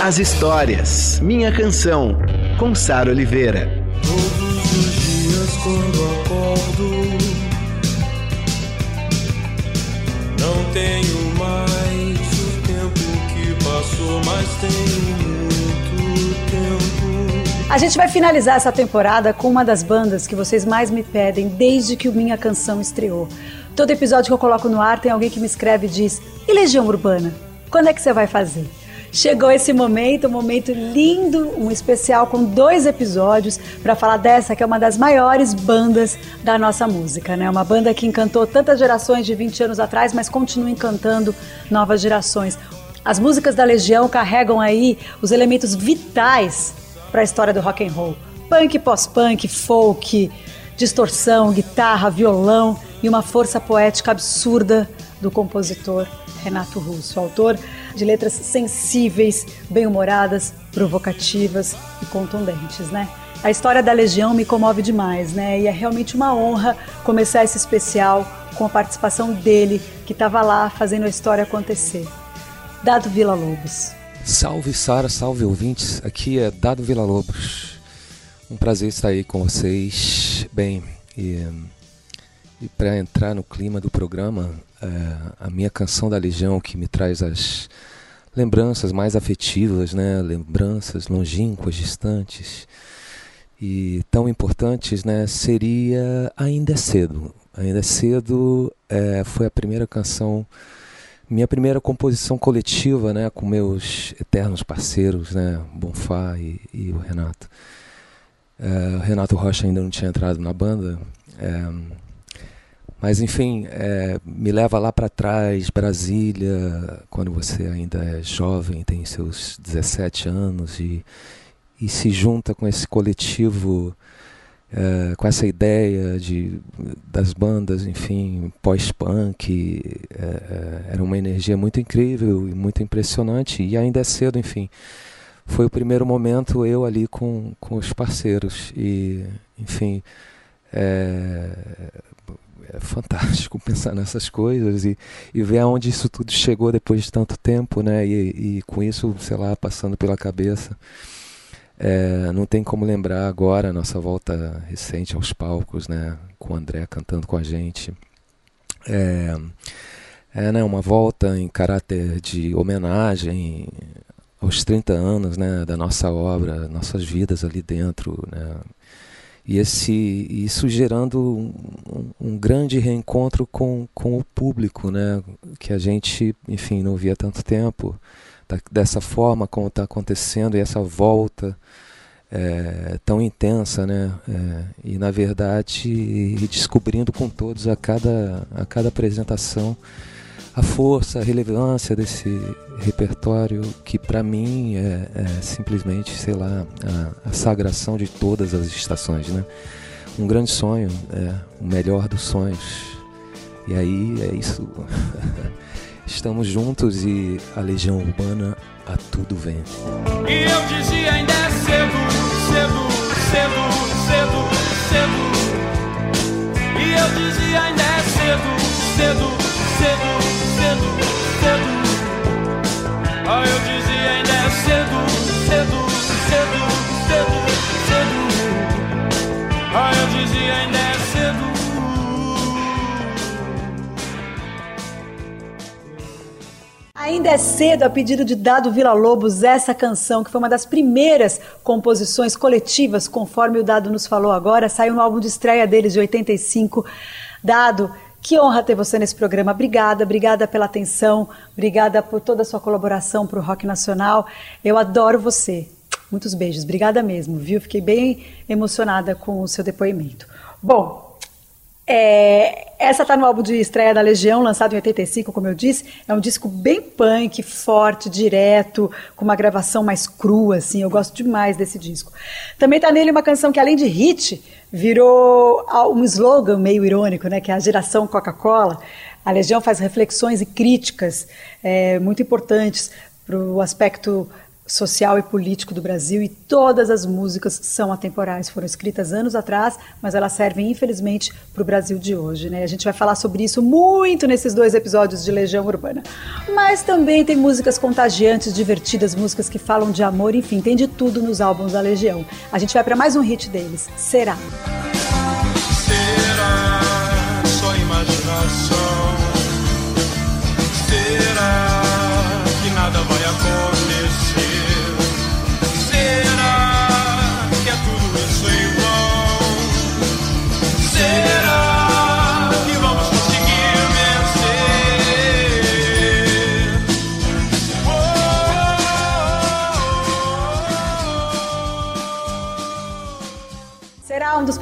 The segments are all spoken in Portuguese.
as histórias. Minha canção, com Sara Oliveira. Todos os dias quando acordo, não tenho mais o tempo que passou, mas tenho muito tempo. A gente vai finalizar essa temporada com uma das bandas que vocês mais me pedem desde que o Minha Canção estreou. Todo episódio que eu coloco no ar tem alguém que me escreve e diz: E Legião Urbana? Quando é que você vai fazer? Chegou esse momento, um momento lindo, um especial com dois episódios para falar dessa que é uma das maiores bandas da nossa música, né? Uma banda que encantou tantas gerações de 20 anos atrás, mas continua encantando novas gerações. As músicas da Legião carregam aí os elementos vitais para a história do rock and roll. Punk, pós-punk, folk, distorção, guitarra, violão e uma força poética absurda do compositor Renato Russo, autor de letras sensíveis, bem-humoradas, provocativas e contundentes, né? A história da Legião me comove demais, né? E é realmente uma honra começar esse especial com a participação dele, que estava lá fazendo a história acontecer. Dado Vila Lobos. Salve Sara, salve ouvintes. Aqui é Dado Vila Lobos. Um prazer estar aí com vocês. Bem, e e para entrar no clima do programa, é, a minha canção da Legião que me traz as lembranças mais afetivas, né? Lembranças longínquas, distantes e tão importantes, né? Seria Ainda é Cedo. Ainda é Cedo é, foi a primeira canção, minha primeira composição coletiva, né? Com meus eternos parceiros, né? Bonfá e, e o Renato. É, Renato Rocha ainda não tinha entrado na banda. É, mas enfim, é, me leva lá para trás, Brasília, quando você ainda é jovem, tem seus 17 anos e, e se junta com esse coletivo, é, com essa ideia de, das bandas, enfim, pós-punk. É, é, era uma energia muito incrível e muito impressionante, e ainda é cedo, enfim. Foi o primeiro momento eu ali com, com os parceiros, e enfim. É, é fantástico pensar nessas coisas e, e ver aonde isso tudo chegou depois de tanto tempo, né? E, e com isso, sei lá, passando pela cabeça. É, não tem como lembrar agora a nossa volta recente aos palcos, né? Com o André cantando com a gente. É, é né, uma volta em caráter de homenagem aos 30 anos né, da nossa obra, nossas vidas ali dentro, né? E esse isso gerando um, um, grande reencontro com, com o público, né? Que a gente, enfim, não via tanto tempo da, dessa forma como está acontecendo e essa volta é, tão intensa, né? É, e na verdade descobrindo com todos a cada a cada apresentação a força, a relevância desse repertório que para mim é, é, simplesmente, sei lá, a, a, sagração de todas as estações, né? Um grande sonho, é, o melhor dos sonhos. E aí é isso. Estamos juntos e a legião urbana a tudo vem. E eu dizia ainda é cedo, cedo, cedo, cedo, cedo. E eu dizia ainda é cedo, cedo, cedo Ainda é cedo, a pedido de Dado Vila Lobos, essa canção, que foi uma das primeiras composições coletivas, conforme o Dado nos falou agora, saiu no álbum de estreia deles de 85. Dado, que honra ter você nesse programa. Obrigada, obrigada pela atenção, obrigada por toda a sua colaboração para o Rock Nacional. Eu adoro você. Muitos beijos. Obrigada mesmo, viu? Fiquei bem emocionada com o seu depoimento. Bom, É, essa tá no álbum de estreia da Legião, lançado em 85, como eu disse. É um disco bem punk, forte, direto, com uma gravação mais crua, assim. Eu gosto demais desse disco. Também tá nele uma canção que, além de hit, virou um slogan meio irônico, né? Que é a geração Coca-Cola. A Legião faz reflexões e críticas é, muito importantes para o aspecto social e político do Brasil e todas as músicas são atemporais, foram escritas anos atrás, mas elas servem infelizmente para o Brasil de hoje, né? A gente vai falar sobre isso muito nesses dois episódios de Legião Urbana. Mas também tem músicas contagiantes, divertidas, músicas que falam de amor, enfim, tem de tudo nos álbuns da Legião. A gente vai para mais um hit deles, Será.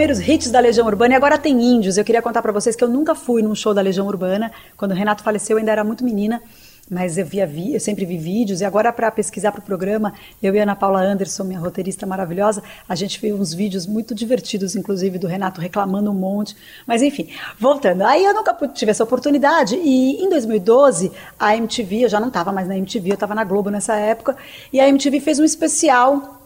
Primeiros hits da Legião Urbana e agora tem Índios. Eu queria contar para vocês que eu nunca fui num show da Legião Urbana. Quando o Renato faleceu, eu ainda era muito menina, mas eu via vi, eu sempre vi vídeos e agora para pesquisar para o programa, eu e a Ana Paula Anderson, minha roteirista maravilhosa, a gente viu uns vídeos muito divertidos, inclusive do Renato reclamando um monte. Mas enfim, voltando. Aí eu nunca tive essa oportunidade e em 2012 a MTV, eu já não estava mais na MTV, eu estava na Globo nessa época, e a MTV fez um especial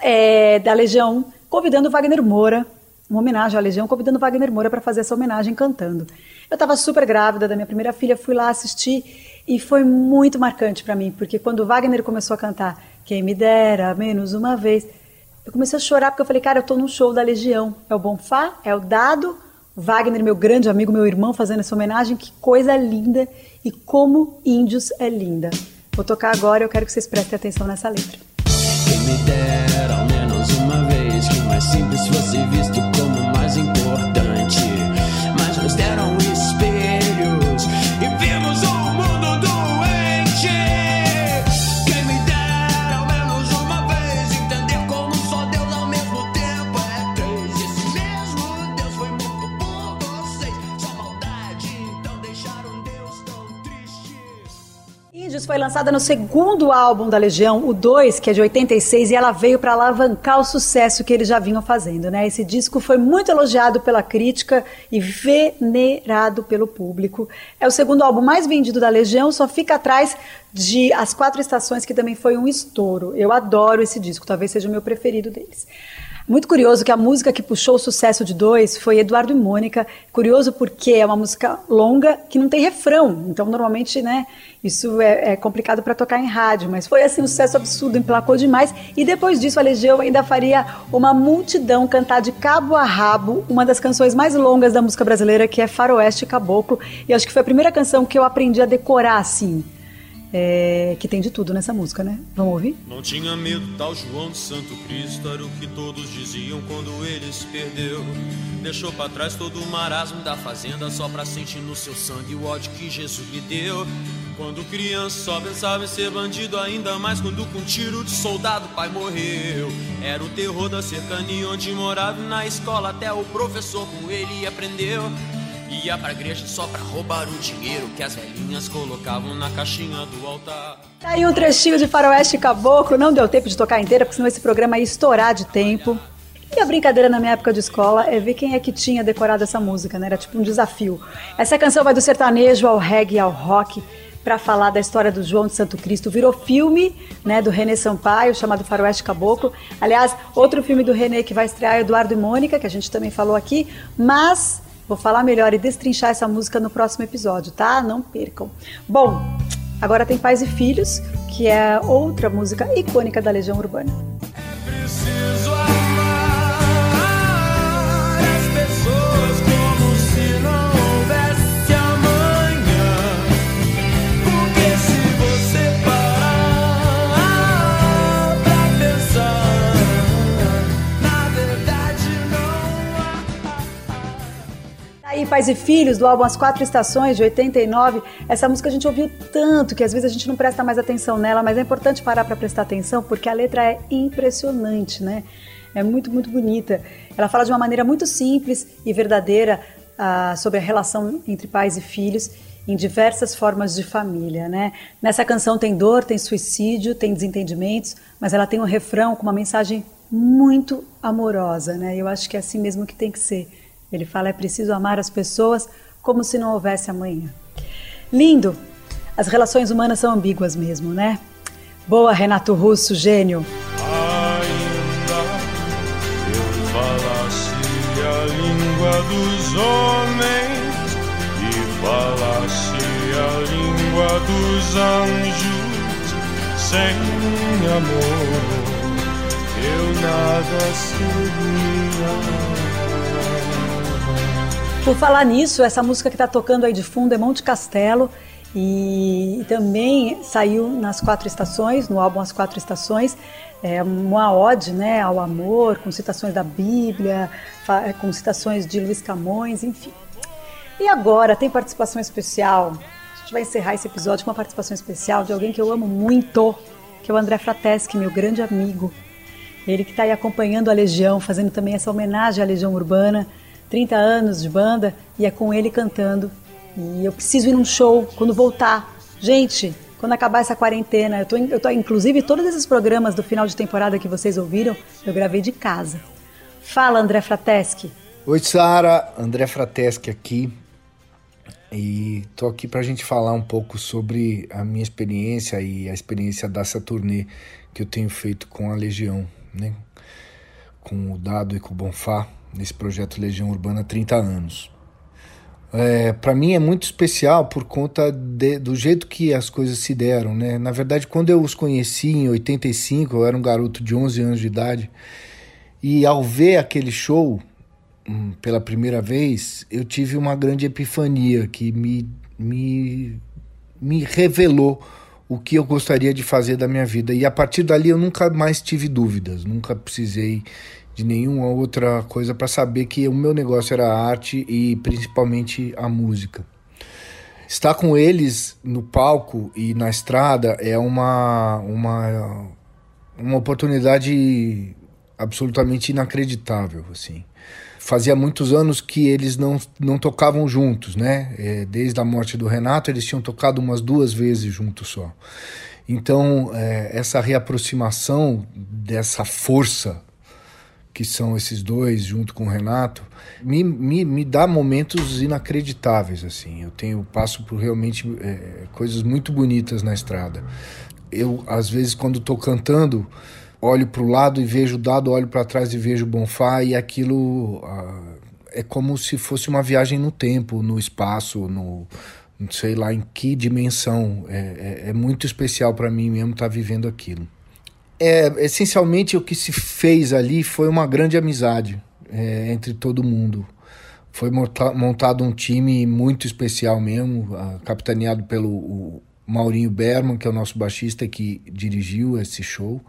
é, da Legião, convidando o Wagner Moura, uma homenagem à Legião, convidando Wagner Moura para fazer essa homenagem cantando. Eu estava super grávida da minha primeira filha, fui lá assistir e foi muito marcante para mim, porque quando Wagner começou a cantar Quem me dera menos uma vez, eu comecei a chorar porque eu falei, cara, eu estou num show da Legião. É o Bonfá, é o Dado, Wagner, meu grande amigo, meu irmão, fazendo essa homenagem. Que coisa linda e como Índios é linda. Vou tocar agora e eu quero que vocês prestem atenção nessa letra. Quem me dera ao menos uma vez que mais simples fosse visto lançada no segundo álbum da Legião, o 2, que é de 86, e ela veio para alavancar o sucesso que eles já vinham fazendo, né? Esse disco foi muito elogiado pela crítica e venerado pelo público. É o segundo álbum mais vendido da Legião, só fica atrás de As Quatro Estações, que também foi um estouro. Eu adoro esse disco, talvez seja o meu preferido deles. Muito curioso que a música que puxou o sucesso de dois foi Eduardo e Mônica. Curioso porque é uma música longa que não tem refrão. Então, normalmente, né, isso é, é complicado para tocar em rádio. Mas foi assim um sucesso absurdo, emplacou demais. E depois disso, a Legião ainda faria uma multidão cantar de cabo a rabo uma das canções mais longas da música brasileira, que é Faroeste Caboclo. E acho que foi a primeira canção que eu aprendi a decorar assim. É, que tem de tudo nessa música, né? Vamos ouvir? Não tinha medo, tal João de Santo Cristo Era o que todos diziam quando ele se perdeu Deixou pra trás todo o marasmo da fazenda Só pra sentir no seu sangue o ódio que Jesus lhe deu Quando criança só pensava em ser bandido Ainda mais quando com tiro de soldado pai morreu Era o terror da cercania onde morava Na escola até o professor com ele aprendeu Ia pra igreja só pra roubar o dinheiro Que as velhinhas colocavam na caixinha do altar Tá aí um trechinho de Faroeste Caboclo, não deu tempo de tocar inteira, porque senão esse programa ia estourar de tempo. E a brincadeira na minha época de escola é ver quem é que tinha decorado essa música, né? Era tipo um desafio. Essa canção vai do sertanejo ao reggae, ao rock, para falar da história do João de Santo Cristo. Virou filme, né, do René Sampaio, chamado Faroeste Caboclo. Aliás, outro filme do René que vai estrear é Eduardo e Mônica, que a gente também falou aqui, mas vou falar melhor e destrinchar essa música no próximo episódio, tá? Não percam. Bom, Agora tem Pais e Filhos, que é outra música icônica da Legião Urbana. Preciso Pais e Filhos, do álbum As Quatro Estações, de 89. Essa música a gente ouviu tanto que às vezes a gente não presta mais atenção nela, mas é importante parar para prestar atenção porque a letra é impressionante, né? É muito, muito bonita. Ela fala de uma maneira muito simples e verdadeira ah, sobre a relação entre pais e filhos em diversas formas de família, né? Nessa canção tem dor, tem suicídio, tem desentendimentos, mas ela tem um refrão com uma mensagem muito amorosa, né? Eu acho que é assim mesmo que tem que ser. Ele fala é preciso amar as pessoas como se não houvesse amanhã. Lindo. As relações humanas são ambíguas mesmo, né? Boa, Renato Russo, gênio. Ainda eu falasse a língua dos homens e falasse a língua dos anjos sem amor eu nada seria. Por falar nisso, essa música que está tocando aí de fundo é Monte Castelo e também saiu nas quatro estações, no álbum As Quatro Estações, é uma ode né, ao amor, com citações da Bíblia, com citações de Luiz Camões, enfim. E agora tem participação especial. A gente vai encerrar esse episódio com uma participação especial de alguém que eu amo muito, que é o André Frateschi, meu grande amigo. Ele que está aí acompanhando a Legião, fazendo também essa homenagem à Legião Urbana, 30 anos de banda, e é com ele cantando. E eu preciso ir num show quando voltar. Gente, quando acabar essa quarentena, eu tô, eu tô inclusive todos esses programas do final de temporada que vocês ouviram, eu gravei de casa. Fala, André Frateschi. Oi, Sara, André Frateschi aqui. E tô aqui para a gente falar um pouco sobre a minha experiência e a experiência dessa turnê que eu tenho feito com a Legião né, com o Dado e com o Bonfá, nesse projeto Legião Urbana há 30 anos. É, para mim é muito especial por conta de, do jeito que as coisas se deram, né? Na verdade, quando eu os conheci em 85, eu era um garoto de 11 anos de idade, e ao ver aquele show hum, pela primeira vez, eu tive uma grande epifania que me, me, me revelou o que eu gostaria de fazer da minha vida. E a partir dali eu nunca mais tive dúvidas, nunca precisei de nenhuma outra coisa para saber que o meu negócio era a arte e principalmente a música. Estar com eles no palco e na estrada é uma, uma, uma oportunidade absolutamente inacreditável, assim fazia muitos anos que eles não, não tocavam juntos, né? É, desde a morte do Renato, eles tinham tocado umas duas vezes juntos só. Então, é, essa reaproximação dessa força que são esses dois junto com o Renato me, me, me dá momentos inacreditáveis assim eu tenho passo por realmente é, coisas muito bonitas na estrada eu às vezes quando estou cantando olho para o lado e vejo o dado, olho para trás e vejo o Bonfá, e aquilo ah, é como se fosse uma viagem no tempo, no espaço, no não sei lá em que dimensão. É, é, é muito especial para mim mesmo estar tá vivendo aquilo. É, essencialmente o que se fez ali foi uma grande amizade é, entre todo mundo. Foi montado um time muito especial mesmo, capitaneado pelo Maurinho Berman, que é o nosso baixista que dirigiu esse show.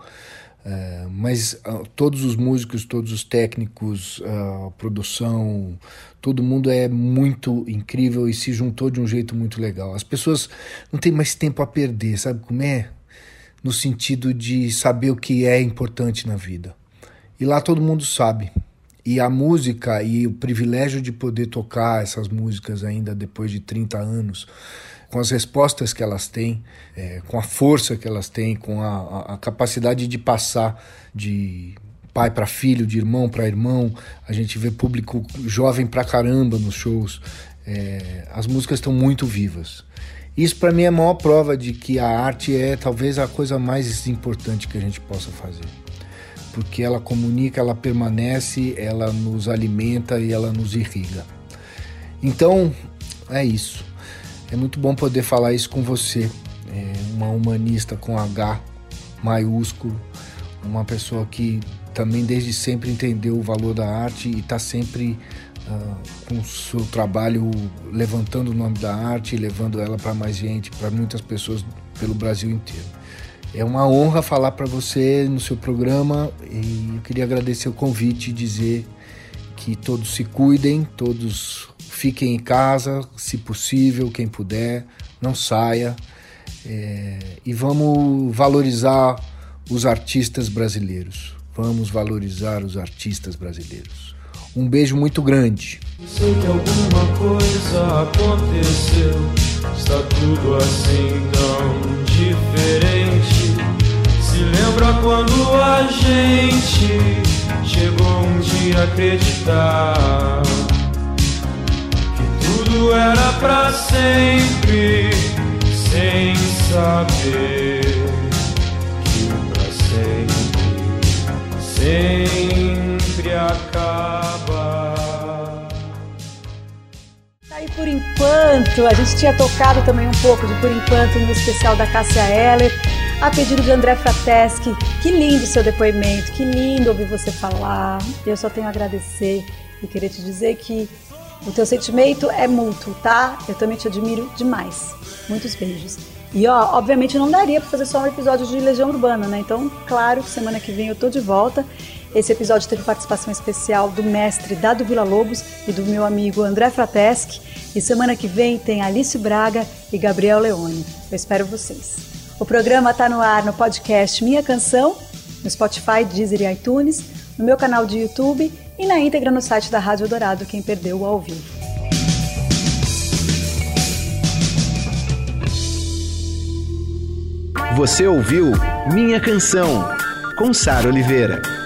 Uh, mas uh, todos os músicos, todos os técnicos, a uh, produção, todo mundo é muito incrível e se juntou de um jeito muito legal. As pessoas não têm mais tempo a perder, sabe como é? No sentido de saber o que é importante na vida. E lá todo mundo sabe. E a música e o privilégio de poder tocar essas músicas ainda depois de 30 anos com as respostas que elas têm, é, com a força que elas têm, com a, a capacidade de passar de pai para filho, de irmão para irmão. A gente vê público jovem pra caramba nos shows. É, as músicas estão muito vivas. Isso para mim é a maior prova de que a arte é talvez a coisa mais importante que a gente possa fazer. Porque ela comunica, ela permanece, ela nos alimenta e ela nos irriga. Então, é isso. É muito bom poder falar isso com você, é uma humanista com H maiúsculo, uma pessoa que também desde sempre entendeu o valor da arte e está sempre com o seu trabalho levantando o nome da arte e levando ela para mais gente, para muitas pessoas pelo Brasil inteiro. É uma honra falar para você no seu programa e eu queria agradecer o convite e dizer que todos se cuidem, todos fiquem em casa, se possível, quem puder, não saia. É, e vamos valorizar os artistas brasileiros. Vamos valorizar os artistas brasileiros. Um beijo muito grande. Sei que alguma coisa aconteceu, está tudo assim tão diferente. Se lembra quando a gente chegou um dia a acreditar que tudo era pra sempre, sem saber que pra sempre, sempre por enquanto, a gente tinha tocado também um pouco de por enquanto no especial da Cássia Eller, a pedido de André Frateschi. Que lindo seu depoimento, que lindo ouvir você falar. Eu só tenho a agradecer e querer te dizer que o teu sentimento é mútuo, tá? Eu também te admiro demais. Muitos beijos. E ó, obviamente não daria para fazer só um episódio de Legião Urbana, né? Então, claro, semana que vem eu tô de volta. Esse episódio teve participação especial do mestre Dado Vila Lobos e do meu amigo André Frateschi. E semana que vem tem Alice Braga e Gabriel Leone. Eu espero vocês. O programa está no ar no podcast Minha Canção, no Spotify, Deezer e iTunes, no meu canal de YouTube e na íntegra no site da Rádio Dourado, quem perdeu o ao vivo. Você ouviu Minha Canção, com Sara Oliveira.